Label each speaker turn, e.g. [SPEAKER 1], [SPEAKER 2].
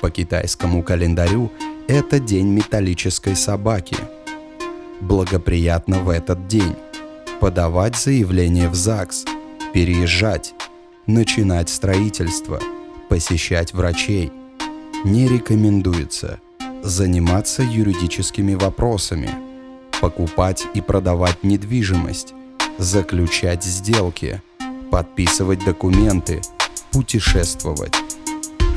[SPEAKER 1] По китайскому календарю это день металлической собаки. Благоприятно в этот день подавать заявление в ЗАГС, переезжать, начинать строительство, посещать врачей. Не рекомендуется заниматься юридическими вопросами – покупать и продавать недвижимость, заключать сделки, подписывать документы, путешествовать.